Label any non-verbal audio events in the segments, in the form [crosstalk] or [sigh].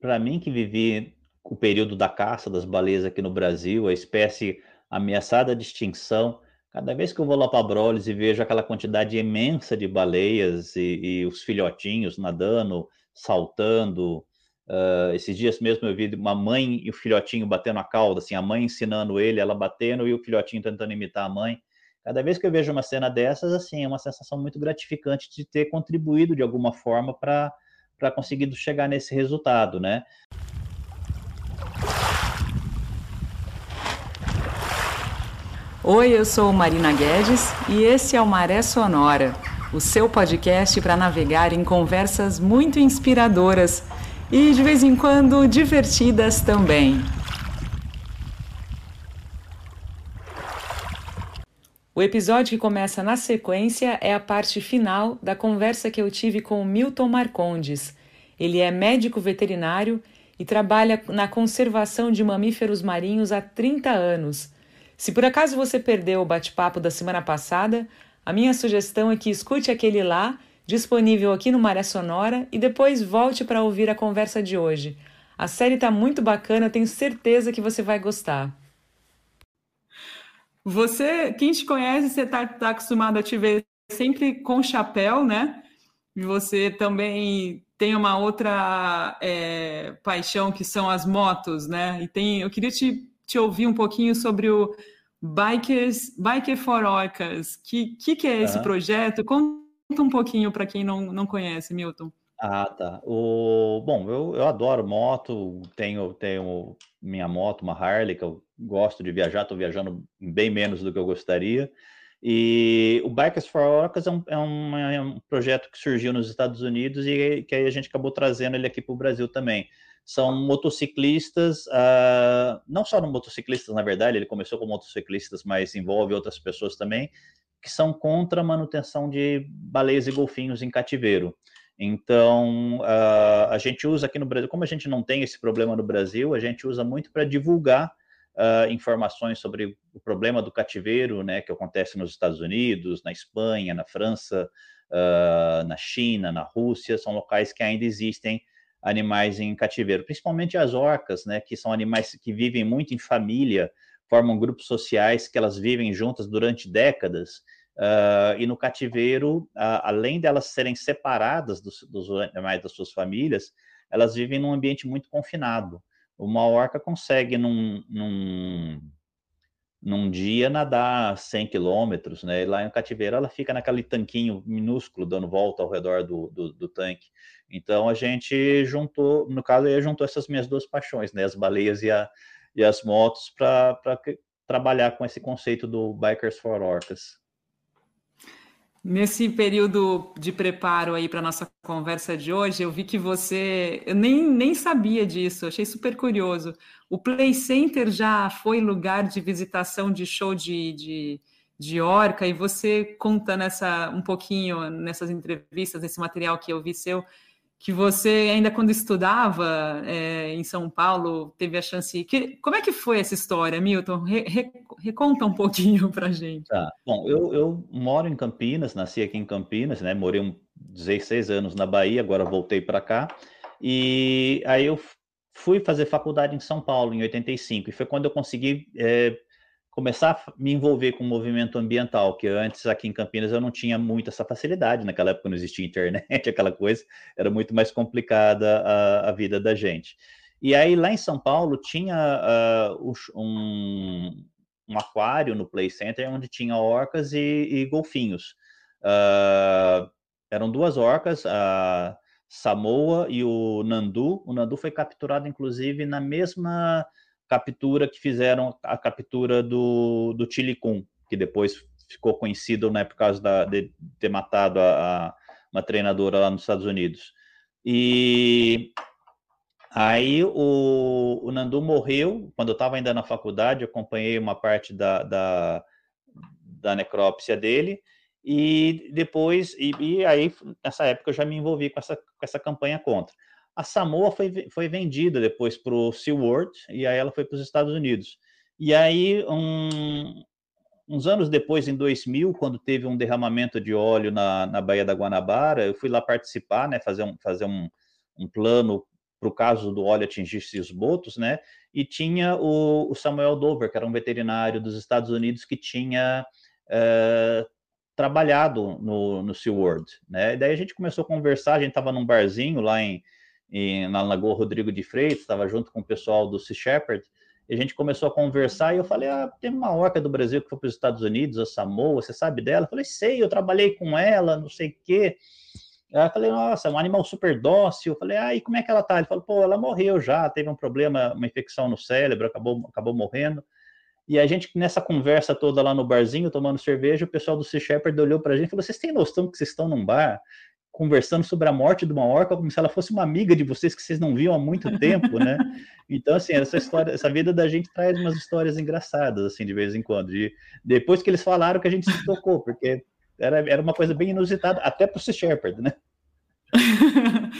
para mim que vivi o período da caça das baleias aqui no Brasil, a espécie ameaçada de extinção, cada vez que eu vou lá para Brolis e vejo aquela quantidade imensa de baleias e, e os filhotinhos nadando, saltando, uh, esses dias mesmo eu vi uma mãe e o filhotinho batendo a cauda, assim, a mãe ensinando ele, ela batendo e o filhotinho tentando imitar a mãe. Cada vez que eu vejo uma cena dessas, assim, é uma sensação muito gratificante de ter contribuído de alguma forma para para conseguir chegar nesse resultado, né? Oi, eu sou Marina Guedes e esse é o Maré Sonora, o seu podcast para navegar em conversas muito inspiradoras e de vez em quando divertidas também. O episódio que começa na sequência é a parte final da conversa que eu tive com o Milton Marcondes. Ele é médico veterinário e trabalha na conservação de mamíferos marinhos há 30 anos. Se por acaso você perdeu o bate-papo da semana passada, a minha sugestão é que escute aquele lá, disponível aqui no Maré Sonora, e depois volte para ouvir a conversa de hoje. A série está muito bacana, tenho certeza que você vai gostar. Você, quem te conhece, você está tá acostumado a te ver sempre com chapéu, né? E você também tem uma outra é, paixão que são as motos, né? E tem, eu queria te, te ouvir um pouquinho sobre o Bikers, Biker for Orcas. Que, que, que é esse projeto? Conta um pouquinho para quem não, não conhece, Milton. Ah, tá. O, bom, eu, eu adoro moto, tenho, tenho minha moto, uma Harley, que eu gosto de viajar, estou viajando bem menos do que eu gostaria. E o Bikers for Orcas é um, é, um, é um, projeto que surgiu nos Estados Unidos e que aí a gente acabou trazendo ele aqui para o Brasil também. São motociclistas, uh, não só motociclistas, na verdade, ele começou com motociclistas, mas envolve outras pessoas também, que são contra a manutenção de baleias e golfinhos em cativeiro. Então, uh, a gente usa aqui no Brasil, como a gente não tem esse problema no Brasil, a gente usa muito para divulgar uh, informações sobre o problema do cativeiro, né, que acontece nos Estados Unidos, na Espanha, na França, uh, na China, na Rússia, são locais que ainda existem animais em cativeiro, principalmente as orcas, né, que são animais que vivem muito em família, formam grupos sociais que elas vivem juntas durante décadas Uh, e no cativeiro, uh, além delas serem separadas dos, dos animais das suas famílias, elas vivem num ambiente muito confinado. Uma orca consegue, num, num, num dia, nadar 100 quilômetros, né? E lá no cativeiro, ela fica naquele tanquinho minúsculo, dando volta ao redor do, do, do tanque. Então, a gente juntou, no caso, aí, juntou essas minhas duas paixões, né? As baleias e, a, e as motos, para trabalhar com esse conceito do Bikers for Orcas. Nesse período de preparo aí para nossa conversa de hoje, eu vi que você, eu nem, nem sabia disso, achei super curioso. O Play Center já foi lugar de visitação de show de, de, de orca, e você conta nessa um pouquinho nessas entrevistas, nesse material que eu vi seu, que você ainda quando estudava é, em São Paulo teve a chance. Que, como é que foi essa história, Milton? Re, re, reconta um pouquinho [laughs] para gente. Tá. Bom, eu, eu, moro em Campinas, nasci aqui em Campinas, né? Morei um 16 anos na Bahia, agora voltei para cá. E aí eu fui fazer faculdade em São Paulo em 85 e foi quando eu consegui é, começar a me envolver com o movimento ambiental, que antes aqui em Campinas eu não tinha muito essa facilidade, naquela época não existia [laughs] internet, aquela coisa, era muito mais complicada a, a vida da gente. E aí lá em São Paulo tinha uh, um, um, aquário no Play Center onde tinha orcas e, e golfinhos. Uh, eram duas orcas, a Samoa e o Nandu. O Nandu foi capturado, inclusive, na mesma captura que fizeram a captura do, do Tilicum, que depois ficou conhecido né, por causa da, de ter matado a, a, uma treinadora lá nos Estados Unidos. E aí o, o Nandu morreu, quando eu estava ainda na faculdade, eu acompanhei uma parte da, da, da necrópsia dele, e depois, e, e, aí nessa época eu já me envolvi com essa, com essa campanha contra. A Samoa foi, foi vendida depois para o SeaWorld e aí ela foi para os Estados Unidos. E aí, um, uns anos depois, em 2000, quando teve um derramamento de óleo na, na Baía da Guanabara, eu fui lá participar, né, fazer um, fazer um, um plano para o caso do óleo atingir os botos, né? E tinha o, o, Samuel Dover, que era um veterinário dos Estados Unidos que tinha uh, trabalhado no, no SeaWorld, né? E daí a gente começou a conversar, a gente estava num barzinho lá em, em, na Lagoa Rodrigo de Freitas, estava junto com o pessoal do Sea Shepherd, e a gente começou a conversar e eu falei, ah, tem uma orca do Brasil que foi para os Estados Unidos, a Samoa, você sabe dela? Eu falei, sei, eu trabalhei com ela, não sei o quê. Aí eu falei, nossa, é um animal super dócil. Eu falei, ah, e como é que ela tá? Ele falou, pô, ela morreu já, teve um problema, uma infecção no cérebro, acabou, acabou morrendo. E a gente, nessa conversa toda lá no barzinho, tomando cerveja, o pessoal do Sea Shepherd olhou pra gente e falou, vocês têm noção que vocês estão num bar conversando sobre a morte de uma orca como se ela fosse uma amiga de vocês que vocês não viam há muito [laughs] tempo, né? Então, assim, essa história, essa vida da gente traz umas histórias engraçadas, assim, de vez em quando. E depois que eles falaram que a gente se tocou, porque era, era uma coisa bem inusitada, até para o Sea Shepherd, né? [laughs]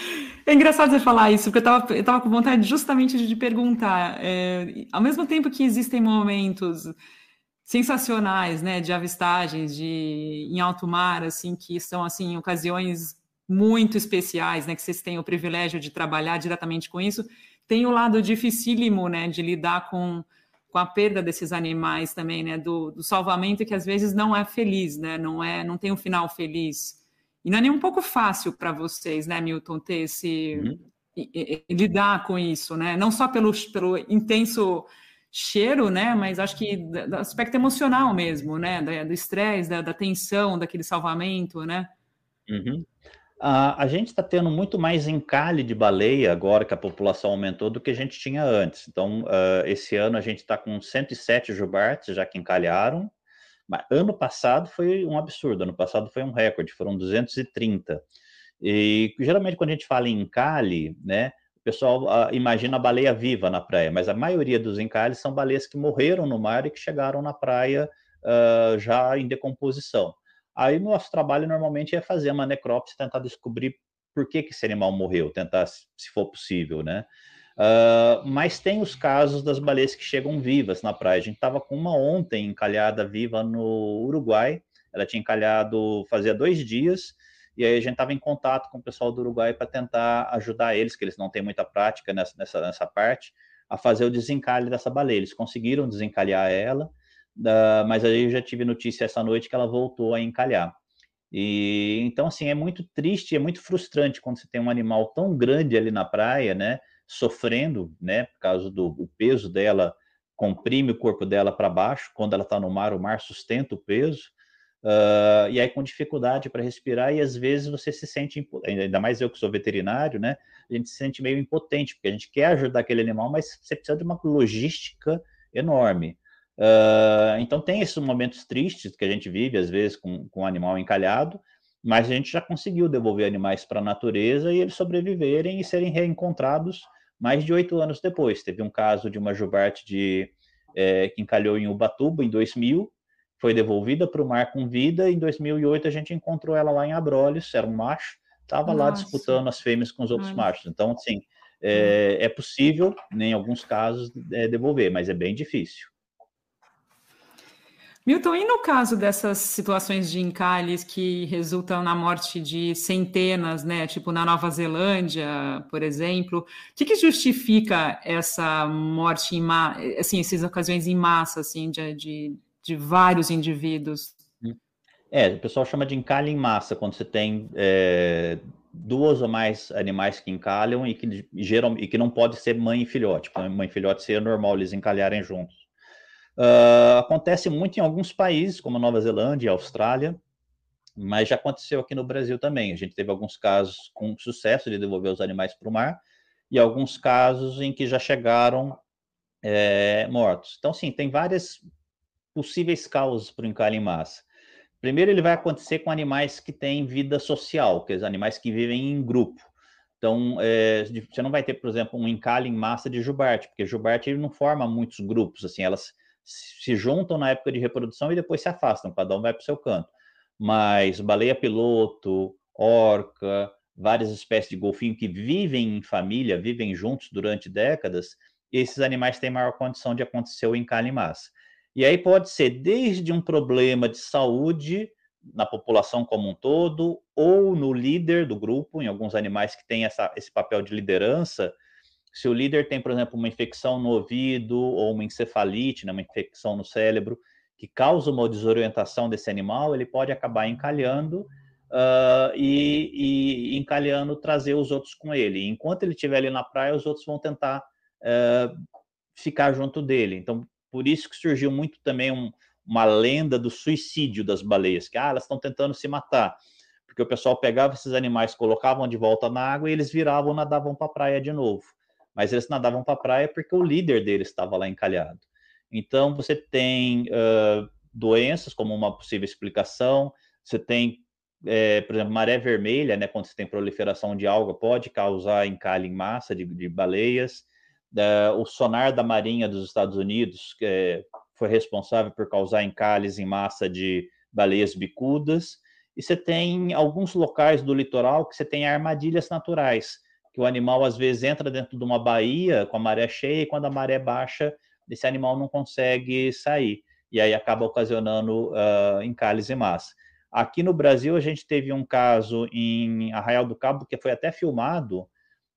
É engraçado você falar isso, porque eu estava eu tava com vontade justamente de te perguntar. É, ao mesmo tempo que existem momentos sensacionais, né, de avistagens de em alto mar, assim, que são assim ocasiões muito especiais, né, que vocês têm o privilégio de trabalhar diretamente com isso, tem o lado dificílimo, né, de lidar com, com a perda desses animais também, né, do, do salvamento que às vezes não é feliz, né, não é, não tem um final feliz. E não é nem um pouco fácil para vocês, né, Milton, ter esse uhum. e, e, lidar com isso, né, não só pelo, pelo intenso cheiro, né? Mas acho que do aspecto emocional mesmo, né? Do estresse, da, da, tensão, daquele salvamento, né? Uhum. Uh, a gente está tendo muito mais encalhe de baleia agora que a população aumentou do que a gente tinha antes. Então, uh, esse ano a gente está com 107 jubartes já que encalharam. Mas ano passado foi um absurdo, ano passado foi um recorde, foram 230. E geralmente quando a gente fala em encalhe, né, o pessoal uh, imagina a baleia viva na praia, mas a maioria dos encalhes são baleias que morreram no mar e que chegaram na praia já em decomposição. Aí nosso trabalho normalmente é fazer uma necrópsia, tentar descobrir por que, que esse animal morreu, tentar, se for possível, né? Uh, mas tem os casos das baleias que chegam vivas na praia. A gente estava com uma ontem encalhada viva no Uruguai. Ela tinha encalhado fazia dois dias, e aí a gente estava em contato com o pessoal do Uruguai para tentar ajudar eles, que eles não têm muita prática nessa, nessa, nessa parte, a fazer o desencalhe dessa baleia. Eles conseguiram desencalhar ela, Uh, mas aí eu já tive notícia essa noite que ela voltou a encalhar. E então assim é muito triste, é muito frustrante quando você tem um animal tão grande ali na praia, né, sofrendo, né, por causa do peso dela comprime o corpo dela para baixo. Quando ela está no mar, o mar sustenta o peso. Uh, e aí com dificuldade para respirar e às vezes você se sente ainda mais eu que sou veterinário, né? A gente se sente meio impotente porque a gente quer ajudar aquele animal, mas você precisa de uma logística enorme. Uh, então tem esses momentos tristes que a gente vive, às vezes, com, com um animal encalhado, mas a gente já conseguiu devolver animais para a natureza e eles sobreviverem e serem reencontrados mais de oito anos depois. Teve um caso de uma jubarte de, é, que encalhou em Ubatuba em 2000, foi devolvida para o mar com vida, e em 2008 a gente encontrou ela lá em Abrolhos, era um macho, estava lá disputando as fêmeas com os outros Nossa. machos. Então, assim, é, é possível, em alguns casos, é, devolver, mas é bem difícil. Milton, e no caso dessas situações de encalhes que resultam na morte de centenas, né? Tipo na Nova Zelândia, por exemplo, o que, que justifica essa morte em massa, assim, essas ocasiões em massa, assim, de, de, de, vários indivíduos? É, o pessoal chama de encalhe em massa, quando você tem é, duas ou mais animais que encalham e que geram e que não pode ser mãe e filhote. Mãe e filhote seria normal eles encalharem juntos. Uh, acontece muito em alguns países, como Nova Zelândia e Austrália, mas já aconteceu aqui no Brasil também. A gente teve alguns casos com sucesso de devolver os animais para o mar e alguns casos em que já chegaram é, mortos. Então, sim, tem várias possíveis causas para o encalhe em massa. Primeiro, ele vai acontecer com animais que têm vida social, que são animais que vivem em grupo. Então, é, você não vai ter, por exemplo, um encalhe em massa de jubarte, porque jubarte ele não forma muitos grupos, assim, elas se juntam na época de reprodução e depois se afastam, cada um vai para o seu canto. Mas baleia piloto, orca, várias espécies de golfinho que vivem em família, vivem juntos durante décadas, esses animais têm maior condição de acontecer o encalhe em massa. E aí pode ser desde um problema de saúde na população como um todo, ou no líder do grupo, em alguns animais que têm essa, esse papel de liderança, Se o líder tem, por exemplo, uma infecção no ouvido ou uma encefalite, né, uma infecção no cérebro, que causa uma desorientação desse animal, ele pode acabar encalhando uh, e, e, encalhando trazer os outros com ele. Enquanto ele estiver ali na praia, os outros vão tentar uh, ficar junto dele. Então, por isso que surgiu muito também um, uma lenda do suicídio das baleias, que ah, elas estão tentando se matar. Porque o pessoal pegava esses animais, colocavam de volta na água e eles viravam, nadavam para a praia de novo. Mas eles nadavam para a praia porque o líder deles estava lá encalhado. Então, você tem uh, doenças como uma possível explicação, você tem, é, por exemplo, maré vermelha, né, quando você tem proliferação de alga, pode causar encalhe em massa de, de baleias. Uh, o sonar da Marinha dos Estados Unidos é, foi responsável por causar encalhes em massa de baleias bicudas. E você tem alguns locais do litoral que você tem armadilhas naturais, que o animal às vezes entra dentro de uma baía com a maré cheia e quando a maré baixa, esse animal não consegue sair. E aí acaba ocasionando uh, encalhes em massa. Aqui no Brasil, a gente teve um caso em Arraial do Cabo, que foi até filmado,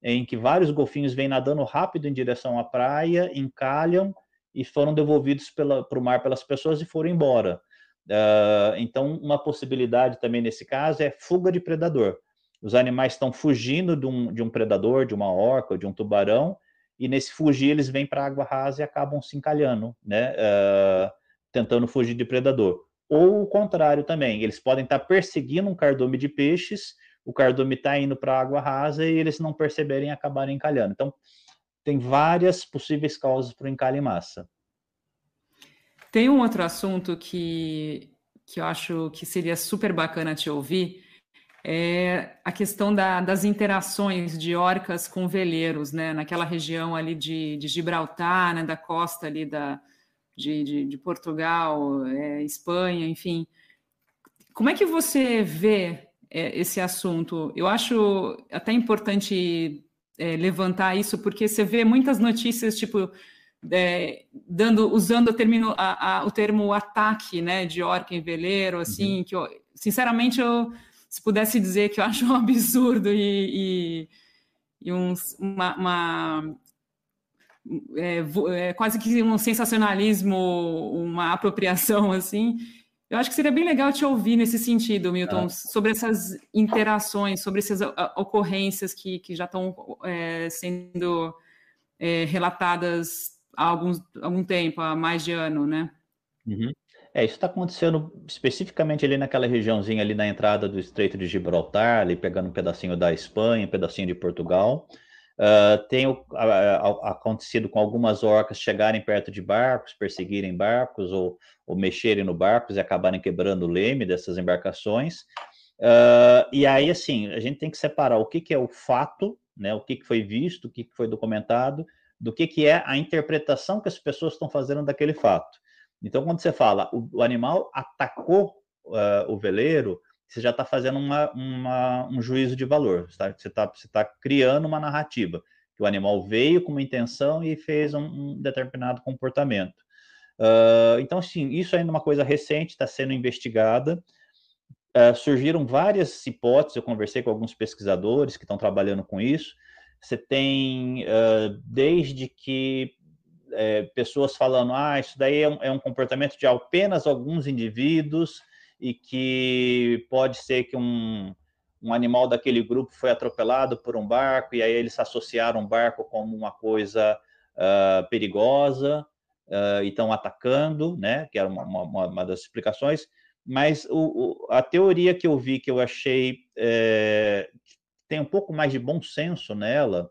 em que vários golfinhos vêm nadando rápido em direção à praia, encalham e foram devolvidos para o mar pelas pessoas e foram embora. Uh, então, uma possibilidade também nesse caso é fuga de predador. Os animais estão fugindo de um, de um predador, de uma orca, de um tubarão, e nesse fugir eles vêm para a água rasa e acabam se encalhando, né? Uh, tentando fugir de predador. Ou o contrário também, eles podem estar tá perseguindo um cardume de peixes, o cardume está indo para a água rasa e eles não perceberem e acabarem encalhando. Então, tem várias possíveis causas para o encalhe massa. Tem um outro assunto que, que eu acho que seria super bacana te ouvir, é a questão da, das interações de orcas com veleiros, né? Naquela região ali de, de Gibraltar, né? Da costa ali da, de, de, de Portugal, é, Espanha, enfim. Como é que você vê é, esse assunto? Eu acho até importante é, levantar isso, porque você vê muitas notícias, tipo, é, dando, usando o termo, a, a, o termo ataque, né, de orca em veleiro, assim, uhum. que eu, sinceramente, eu, se pudesse dizer que eu acho um absurdo e, e, e um, uma, uma é, é, quase que um sensacionalismo, uma apropriação, assim, eu acho que seria bem legal te ouvir nesse sentido, Milton, ah. sobre essas interações, sobre essas ocorrências que, que já estão é, sendo é, relatadas há alguns, algum tempo, há mais de ano, né? Uhum. É, isso está acontecendo especificamente ali naquela regiãozinha ali na entrada do Estreito de Gibraltar, ali pegando um pedacinho da Espanha, um pedacinho de Portugal. Uh, tem uh, acontecido com algumas orcas chegarem perto de barcos, perseguirem barcos ou, ou mexerem no barcos e acabarem quebrando o leme dessas embarcações. Uh, e aí, assim, a gente tem que separar o que, que é o fato, né, o que, que foi visto, o que, que foi documentado, do que, que é a interpretação que as pessoas estão fazendo daquele fato. Então, quando você fala o, o animal atacou o veleiro, você já está fazendo uma, uma, um juízo de valor, tá? você está tá criando uma narrativa, que o animal veio com uma intenção e fez um, um determinado comportamento. Uh, então, sim, isso ainda é uma coisa recente, está sendo investigada. Uh, surgiram várias hipóteses, eu conversei com alguns pesquisadores que estão trabalhando com isso. Você tem uh, desde que é, pessoas falando, ah, isso daí é um, é um comportamento de apenas alguns indivíduos, e que pode ser que um, um animal daquele grupo foi atropelado por um barco e aí eles associaram o barco como uma coisa uh, perigosa uh, e estão atacando, né? Que era uma, uma, uma das explicações. Mas o, o, a teoria que eu vi que eu achei é, tem um pouco mais de bom senso nela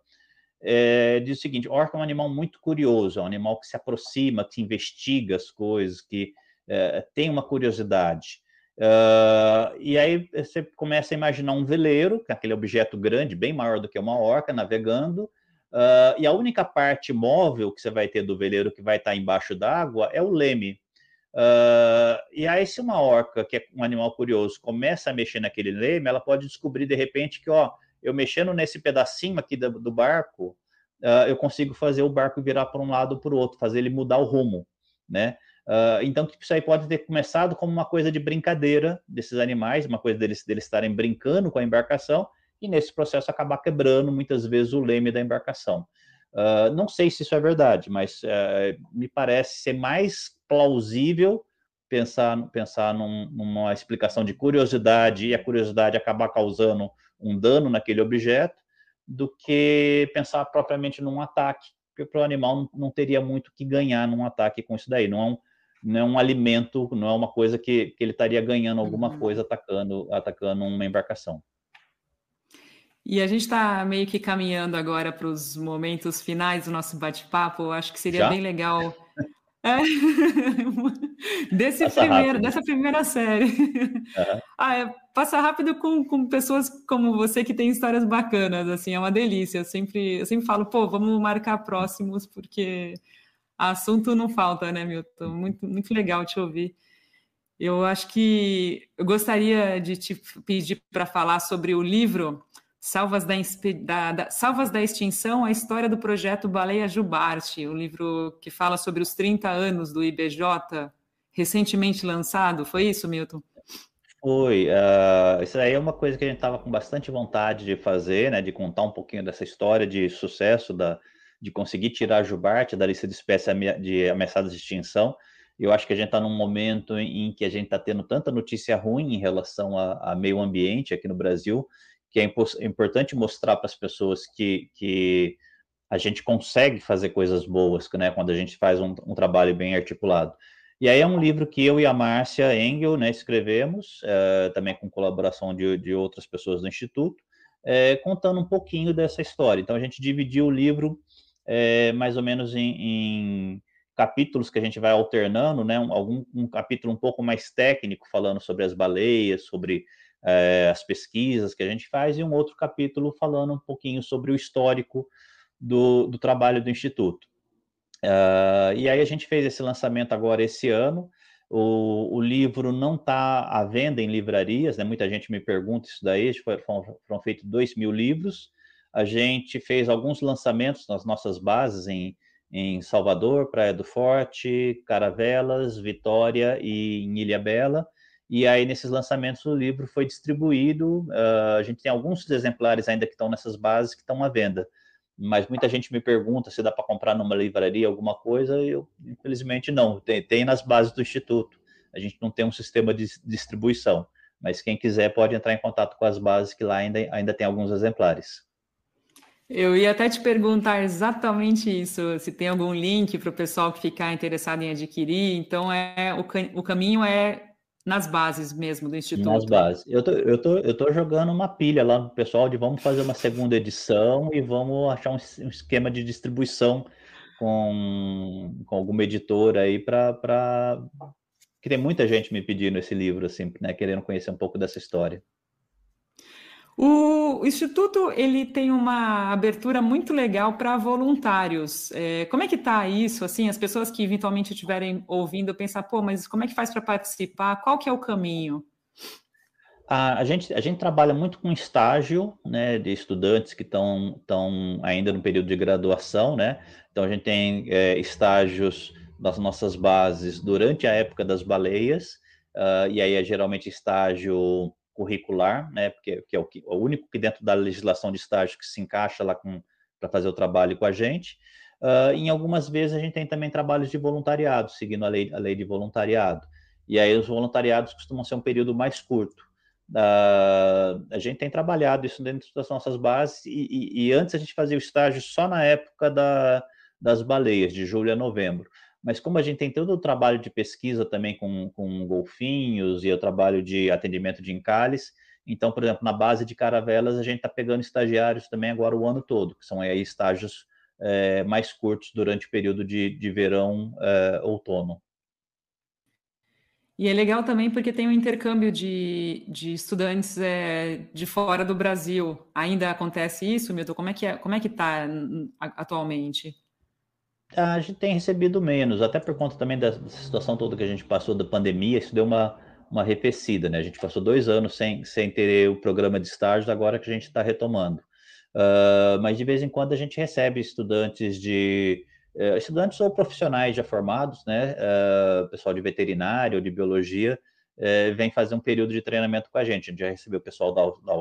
é, diz o seguinte: orca é um animal muito curioso, é um animal que se aproxima, que investiga as coisas, que é, tem uma curiosidade. Uh, e aí você começa a imaginar um veleiro, é aquele objeto grande, bem maior do que uma orca, navegando, uh, e a única parte móvel que você vai ter do veleiro que vai estar embaixo d'água é o leme. Uh, e aí, se uma orca, que é um animal curioso, começa a mexer naquele leme, ela pode descobrir de repente que, ó, eu mexendo nesse pedacinho aqui do, do barco, eu consigo fazer o barco virar para um lado ou para o outro, fazer ele mudar o rumo, né? Uh, então, tipo, isso aí pode ter começado como uma coisa de brincadeira desses animais, uma coisa deles, deles estarem brincando com a embarcação, e nesse processo acabar quebrando muitas vezes o leme da embarcação. Uh, não sei se isso é verdade, mas uh, me parece ser mais plausível pensar, pensar num, numa explicação de curiosidade e a curiosidade acabar causando um dano naquele objeto, do que pensar propriamente num ataque, porque para o animal não, não, teria muito que ganhar num ataque com isso daí. Não é um, não é um alimento, não é uma coisa que, que ele estaria ganhando alguma uhum. coisa atacando, atacando uma embarcação. E a gente está meio que caminhando agora para os momentos finais do nosso bate-papo. Acho que seria Já? bem legal. [laughs] É. Desse primeiro, dessa primeira série. Uhum. [laughs] Ah, é, passa rápido com, com pessoas como você que tem histórias bacanas, assim, é uma delícia. Eu sempre, eu sempre falo, pô, vamos marcar próximos, porque assunto não falta, né, Milton? Muito, muito legal te ouvir. Eu acho que eu gostaria de te pedir para falar sobre o livro Salvas da, da, da, Salvas da Extinção, a história do projeto Baleia Jubarte, o um livro que fala sobre os 30 anos do IBJ, recentemente lançado. Foi isso, Milton? Foi. Uh, isso aí é uma coisa que a gente estava com bastante vontade de fazer, né, de contar um pouquinho dessa história de sucesso, da, de conseguir tirar a jubarte da lista de espécies de ameaçadas de extinção. Eu acho que a gente está num momento em que a gente está tendo tanta notícia ruim em relação a, a meio ambiente aqui no Brasil, que é importante mostrar para as pessoas que, que a gente consegue fazer coisas boas, né, quando a gente faz um, um, trabalho bem articulado. E aí é um livro que eu e a Márcia Engel né, escrevemos, é, também com colaboração de, de outras pessoas do Instituto, é, contando um pouquinho dessa história. Então a gente dividiu o livro é, mais ou menos em, em, capítulos que a gente vai alternando, né, um, algum um capítulo um pouco mais técnico falando sobre as baleias, sobre as pesquisas que a gente faz, e um outro capítulo falando um pouquinho sobre o histórico do, do trabalho do Instituto. Uh, e aí a gente fez esse lançamento agora esse ano. O, o livro não está à venda em livrarias, né? Muita gente me pergunta isso daí. Foram, foram feitos dois mil livros. A gente fez alguns lançamentos nas nossas bases em, em Salvador, Praia do Forte, Caravelas, Vitória e em Ilha Bela. E aí, nesses lançamentos, o livro foi distribuído. Uh, a gente tem alguns exemplares ainda que estão nessas bases que estão à venda. Mas muita gente me pergunta se dá para comprar numa livraria alguma coisa. Eu, infelizmente, não. Tem, tem nas bases do Instituto. A gente não tem um sistema de distribuição. Mas quem quiser pode entrar em contato com as bases, que lá ainda, ainda tem alguns exemplares. Eu ia até te perguntar exatamente isso, se tem algum link para o pessoal que ficar interessado em adquirir. Então, é o, o caminho é nas bases mesmo do Instituto. Nas bases. Eu tô, eu tô, eu tô jogando uma pilha lá no pessoal de vamos fazer uma segunda edição e vamos achar um, um esquema de distribuição com, com alguma editora aí para. Que tem muita gente me pedindo esse livro, assim, né? Querendo conhecer um pouco dessa história. O Instituto ele tem uma abertura muito legal para voluntários. É, como é que está isso? Assim, as pessoas que eventualmente estiverem ouvindo pensar, pô, mas como é que faz para participar? Qual que é o caminho? A, a, gente, a gente trabalha muito com estágio, né, de estudantes que estão ainda no período de graduação, né? Então a gente tem é, estágios das nossas bases durante a época das baleias, uh, e aí é geralmente estágio curricular, né, porque que é o, que, o único que dentro da legislação de estágio que se encaixa lá para fazer o trabalho com a gente. Uh, em algumas vezes a gente tem também trabalhos de voluntariado, seguindo a lei, a lei de voluntariado. E aí os voluntariados costumam ser um período mais curto. Uh, a gente tem trabalhado isso dentro das nossas bases e, e, e antes a gente fazia o estágio só na época da, das baleias, de julho a novembro mas como a gente tem todo o trabalho de pesquisa também com, com golfinhos e o trabalho de atendimento de encalhes, então, por exemplo, na base de caravelas, a gente está pegando estagiários também agora o ano todo, que são aí estágios é, mais curtos durante o período de, de verão, é, outono. E é legal também porque tem um intercâmbio de, de estudantes é, de fora do Brasil. Ainda acontece isso, Milton? Como é que é, como é que está atualmente? A gente tem recebido menos, até por conta também da situação toda que a gente passou da pandemia, isso deu uma, uma arrefecida, né? A gente passou dois anos sem, sem ter o programa de estágio, agora que a gente está retomando. Uh, mas de vez em quando a gente recebe estudantes de uh, estudantes ou profissionais já formados, né? Uh, pessoal de veterinário ou de biologia eh, vem fazer um período de treinamento com a gente. A gente já recebeu pessoal da, da,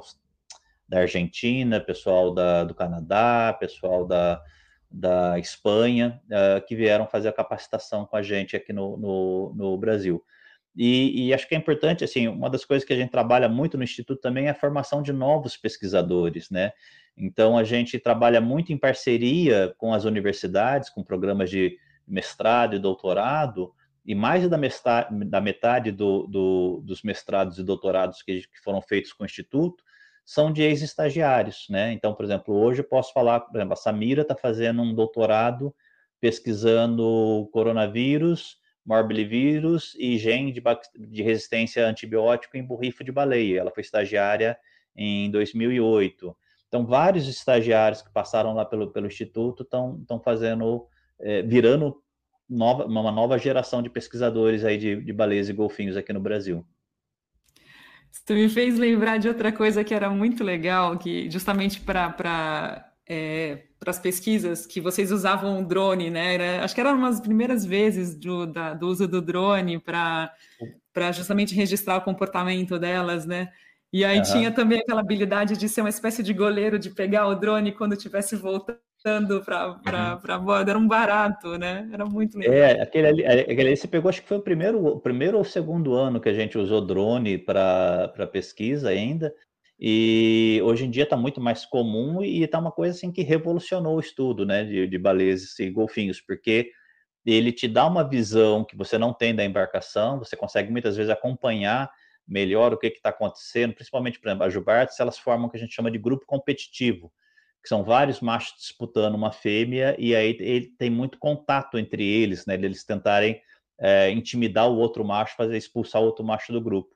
da Argentina, pessoal da, do Canadá, pessoal da, da Espanha, uh, que vieram fazer a capacitação com a gente aqui no, no, no Brasil. E, e, acho que é importante, assim, uma das coisas que a gente trabalha muito no Instituto também é a formação de novos pesquisadores, né? Então, a gente trabalha muito em parceria com as universidades, com programas de mestrado e doutorado, e mais da metade, da metade do, do, dos mestrados e doutorados que, que, foram feitos com o Instituto são de ex-estagiários, né? Então, por exemplo, hoje eu posso falar, por exemplo, a Samira está fazendo um doutorado pesquisando coronavírus, morbilivírus e gene de, de resistência a antibiótico em borrifo de baleia. Ela foi estagiária em 2008. Então, vários estagiários que passaram lá pelo, pelo Instituto estão fazendo, é, virando nova, uma nova geração de pesquisadores aí de, de baleias e golfinhos aqui no Brasil. Tu me fez lembrar de outra coisa que era muito legal, que justamente para é, para as pesquisas que vocês usavam o drone, né? Era, acho que eram umas primeiras vezes do, da, do uso do drone para justamente registrar o comportamento delas, né? E aí uhum. tinha também aquela habilidade de ser uma espécie de goleiro, de pegar o drone quando estivesse voltando para uhum. a. Era um barato, né? Era muito legal. É, aquele ali, é, aquele ali você pegou, acho que foi o primeiro, o primeiro ou segundo ano que a gente usou drone para pesquisa ainda. E hoje em dia está muito mais comum e está uma coisa assim que revolucionou o estudo né, de, de baleias e golfinhos, porque ele te dá uma visão que você não tem da embarcação, você consegue muitas vezes acompanhar melhor o que está acontecendo, principalmente, por exemplo, as jubartes, elas formam o que a gente chama de grupo competitivo, que são vários machos disputando uma fêmea, e aí ele tem muito contato entre eles, né, eles tentarem é, intimidar o outro macho, fazer expulsar o outro macho do grupo.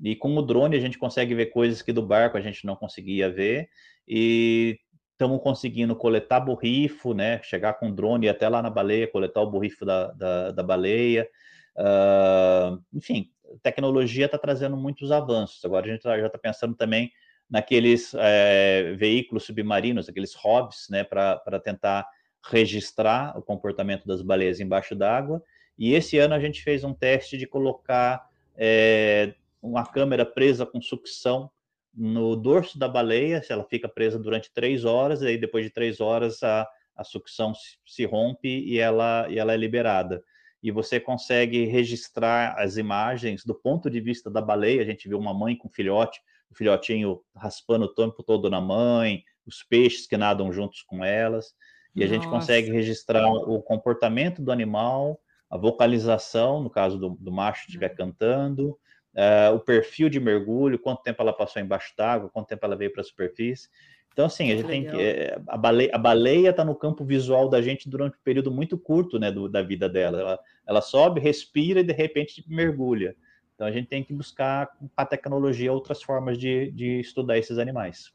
E com o drone a gente consegue ver coisas que do barco a gente não conseguia ver, e estamos conseguindo coletar borrifo, né, chegar com drone até lá na baleia, coletar o borrifo da, da, da baleia, uh, enfim, tecnologia está trazendo muitos avanços. Agora a gente tá, já está pensando também naqueles é, veículos submarinos, aqueles hobbies, né, para tentar registrar o comportamento das baleias embaixo d'água. E esse ano a gente fez um teste de colocar é, uma câmera presa com sucção no dorso da baleia, ela fica presa durante três horas, e aí depois de três horas a, a sucção se, se rompe e ela, e ela é liberada e você consegue registrar as imagens do ponto de vista da baleia. A gente viu uma mãe com filhote, o filhotinho raspando o tempo todo na mãe, os peixes que nadam juntos com elas, e Nossa. a gente consegue registrar o comportamento do animal, a vocalização, no caso do, do macho estiver uhum. cantando, uh, o perfil de mergulho, quanto tempo ela passou embaixo d'água, quanto tempo ela veio para a superfície. Então, assim, a gente tem que. É, a baleia a baleia está no campo visual da gente durante um período muito curto né, do, da vida dela. Ela, ela sobe, respira e de repente mergulha. Então a gente tem que buscar com a tecnologia outras formas de, de estudar esses animais.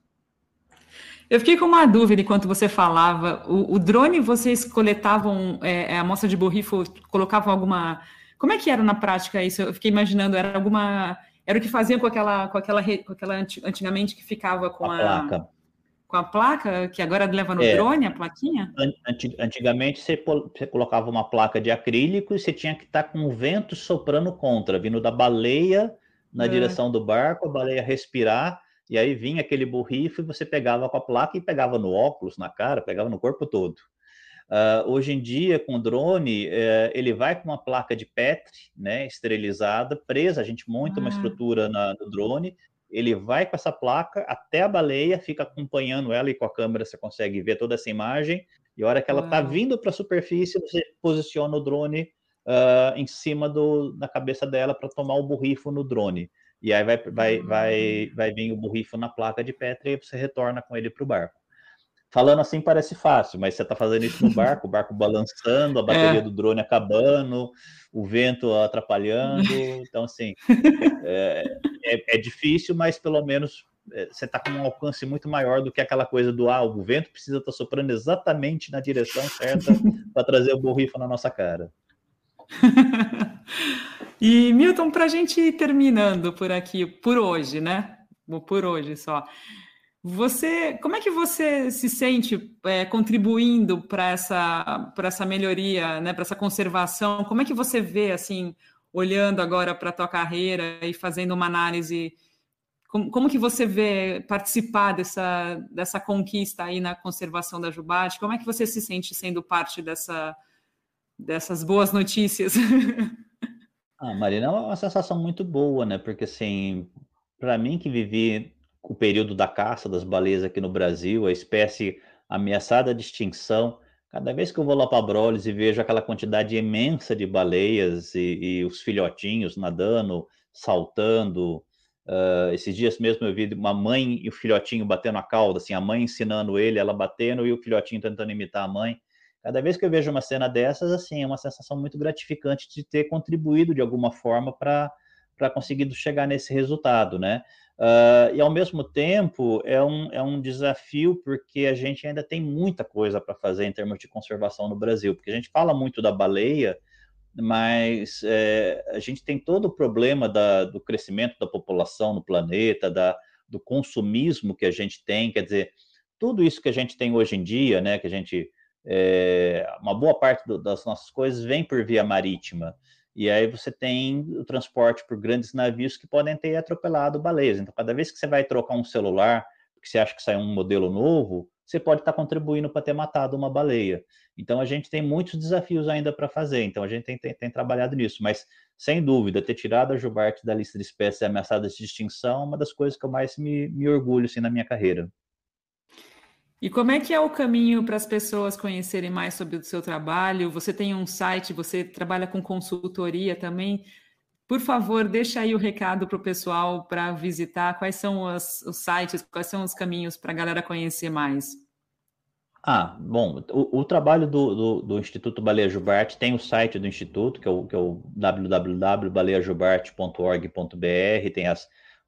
Eu fiquei com uma dúvida enquanto você falava. O, o drone, vocês coletavam é, é a amostra de borrifo, colocavam alguma. Como é que era na prática isso? Eu fiquei imaginando, era alguma. Era o que faziam com aquela, com aquela, com aquela antigamente que ficava com a. a... Placa com a placa, que agora leva no é, drone a plaquinha? Antigamente você, colocava uma placa de acrílico e você tinha que estar tá com o vento soprando contra, vindo da baleia na é. direção do barco, a baleia respirar, e aí vinha aquele borrifo e você pegava com a placa e pegava no óculos, na cara, pegava no corpo todo. Uh, hoje em dia, com o drone, uh, ele vai com uma placa de Petri, né, esterilizada, presa, a gente monta ah. uma estrutura na, no drone, ele vai com essa placa até a baleia, fica acompanhando ela e com a câmera você consegue ver toda essa imagem. E a hora que ela está vindo para a superfície, você posiciona o drone uh, em cima do, da cabeça dela para tomar o borrifo no drone. E aí vai, vai, vai, vai vir o borrifo na placa de Petri e você retorna com ele para o barco. Falando assim parece fácil, mas você está fazendo isso no barco, o barco balançando, a [laughs] bateria é. do drone acabando, o vento atrapalhando. [laughs] Então, assim, [laughs] é, é, é difícil, mas pelo menos é, você está com um alcance muito maior do que aquela coisa do ah, o vento precisa estar tá soprando exatamente na direção certa [laughs] para trazer o borrifo na nossa cara. [laughs] e Milton, para a gente ir terminando por aqui, por hoje, né? Por hoje só. Você, como é que você se sente é, contribuindo para essa, essa melhoria, né, para essa conservação? Como é que você vê, assim, olhando agora para a tua carreira e fazendo uma análise como, como, que você vê participar dessa, dessa conquista aí na conservação da Jubarte? Como é que você se sente sendo parte dessa, dessas boas notícias? [laughs] Ah, Marina, é uma sensação muito boa, né? Porque, assim, para mim que vivi o período da caça das baleias aqui no Brasil, a espécie ameaçada de extinção, cada vez que eu vou lá para Brolis e vejo aquela quantidade imensa de baleias e, e os filhotinhos nadando, saltando, uh, esses dias mesmo eu vi uma mãe e o filhotinho batendo a cauda, assim, a mãe ensinando ele, ela batendo e o filhotinho tentando imitar a mãe. Cada vez que eu vejo uma cena dessas, assim, é uma sensação muito gratificante de ter contribuído de alguma forma para conseguir chegar nesse resultado, né? Uh, e ao mesmo tempo é um, é um desafio porque a gente ainda tem muita coisa para fazer em termos de conservação no Brasil, porque a gente fala muito da baleia, mas é, a gente tem todo o problema da, do crescimento da população no planeta, da, do consumismo que a gente tem, quer dizer, tudo isso que a gente tem hoje em dia, né, que a gente é, uma boa parte do, das nossas coisas vem por via marítima. E aí você tem o transporte por grandes navios que podem ter atropelado baleias. Então, cada vez que você vai trocar um celular, porque você acha que sai um modelo novo, você pode estar contribuindo para ter matado uma baleia. Então, a gente tem muitos desafios ainda para fazer. Então, a gente tem, tem, tem, trabalhado nisso. Mas, sem dúvida, ter tirado a jubarte da lista de espécies ameaçadas de extinção é uma das coisas que eu mais me, me orgulho assim, na minha carreira. E como é que é o caminho para as pessoas conhecerem mais sobre o seu trabalho? Você tem um site, você trabalha com consultoria também. Por favor, deixa aí o recado para o pessoal para visitar. Quais são os, os, sites, quais são os caminhos para a galera conhecer mais? Ah, bom, o, o trabalho do, do, do, Instituto Baleia Jubarte tem o site do Instituto, que é o, que é o www.baleiajubarte.org.br, tem o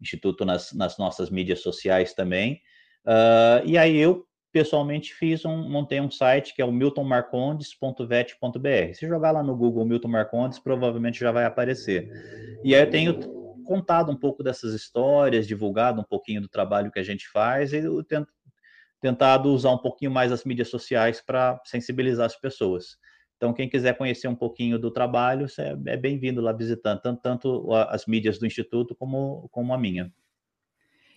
Instituto nas, nas nossas mídias sociais também. Uh, e aí eu pessoalmente fiz um, montei um site que é o miltonmarcondes.vet.br. Se jogar lá no Google Milton Marcondes, provavelmente já vai aparecer. E aí eu tenho contado um pouco dessas histórias, divulgado um pouquinho do trabalho que a gente faz e tento, tentado usar um pouquinho mais as mídias sociais para sensibilizar as pessoas. Então, quem quiser conhecer um pouquinho do trabalho, é bem-vindo lá visitando, tanto, tanto as mídias do Instituto como, como a minha.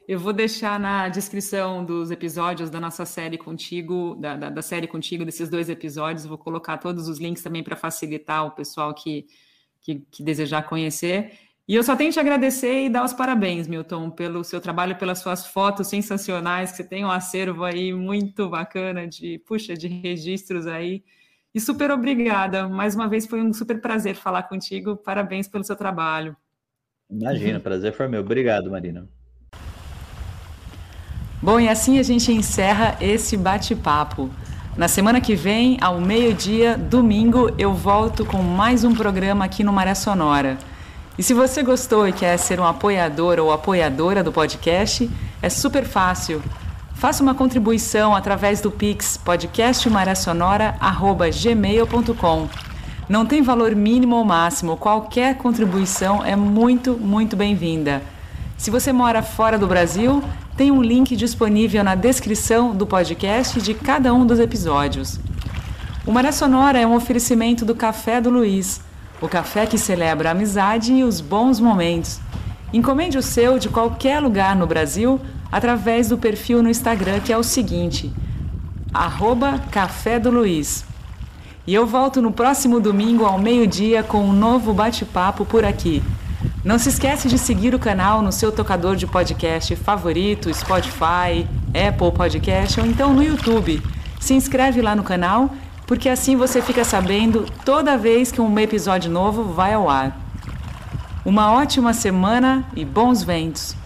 Eu vou deixar na descrição dos episódios da nossa série contigo, da, da, da série contigo, desses dois episódios, vou colocar todos os links também para facilitar o pessoal que, que, que, desejar conhecer. E eu só tenho que te agradecer e dar os parabéns, Milton, pelo seu trabalho, pelas suas fotos sensacionais, que você tem um acervo aí muito bacana de, puxa, de registros aí. E super obrigada. Mais uma vez foi um super prazer falar contigo. Parabéns pelo seu trabalho. Imagina, prazer foi meu. Obrigado, Marina. Bom, e assim a gente encerra esse bate-papo. Na semana que vem, ao meio-dia, domingo, eu volto com mais um programa aqui no Maré Sonora. E se você gostou e quer ser um apoiador ou apoiadora do podcast, é super fácil. Faça uma contribuição através do Pix podcastmaresonora.gmail.com. Não tem valor mínimo ou máximo, qualquer contribuição é muito, muito bem-vinda. Se você mora fora do Brasil, tem um link disponível na descrição do podcast de cada um dos episódios. O Maré Sonora é um oferecimento do Café do Luiz, o café que celebra a amizade e os bons momentos. Encomende o seu de qualquer lugar no Brasil através do perfil no Instagram que é o seguinte, arroba Café do Luiz. E eu volto no próximo domingo ao meio-dia com um novo bate-papo por aqui. Não se esquece de seguir o canal no seu tocador de podcast favorito, Spotify, Apple Podcast ou então no YouTube. Se inscreve lá no canal, porque assim você fica sabendo toda vez que um episódio novo vai ao ar. Uma ótima semana e bons ventos!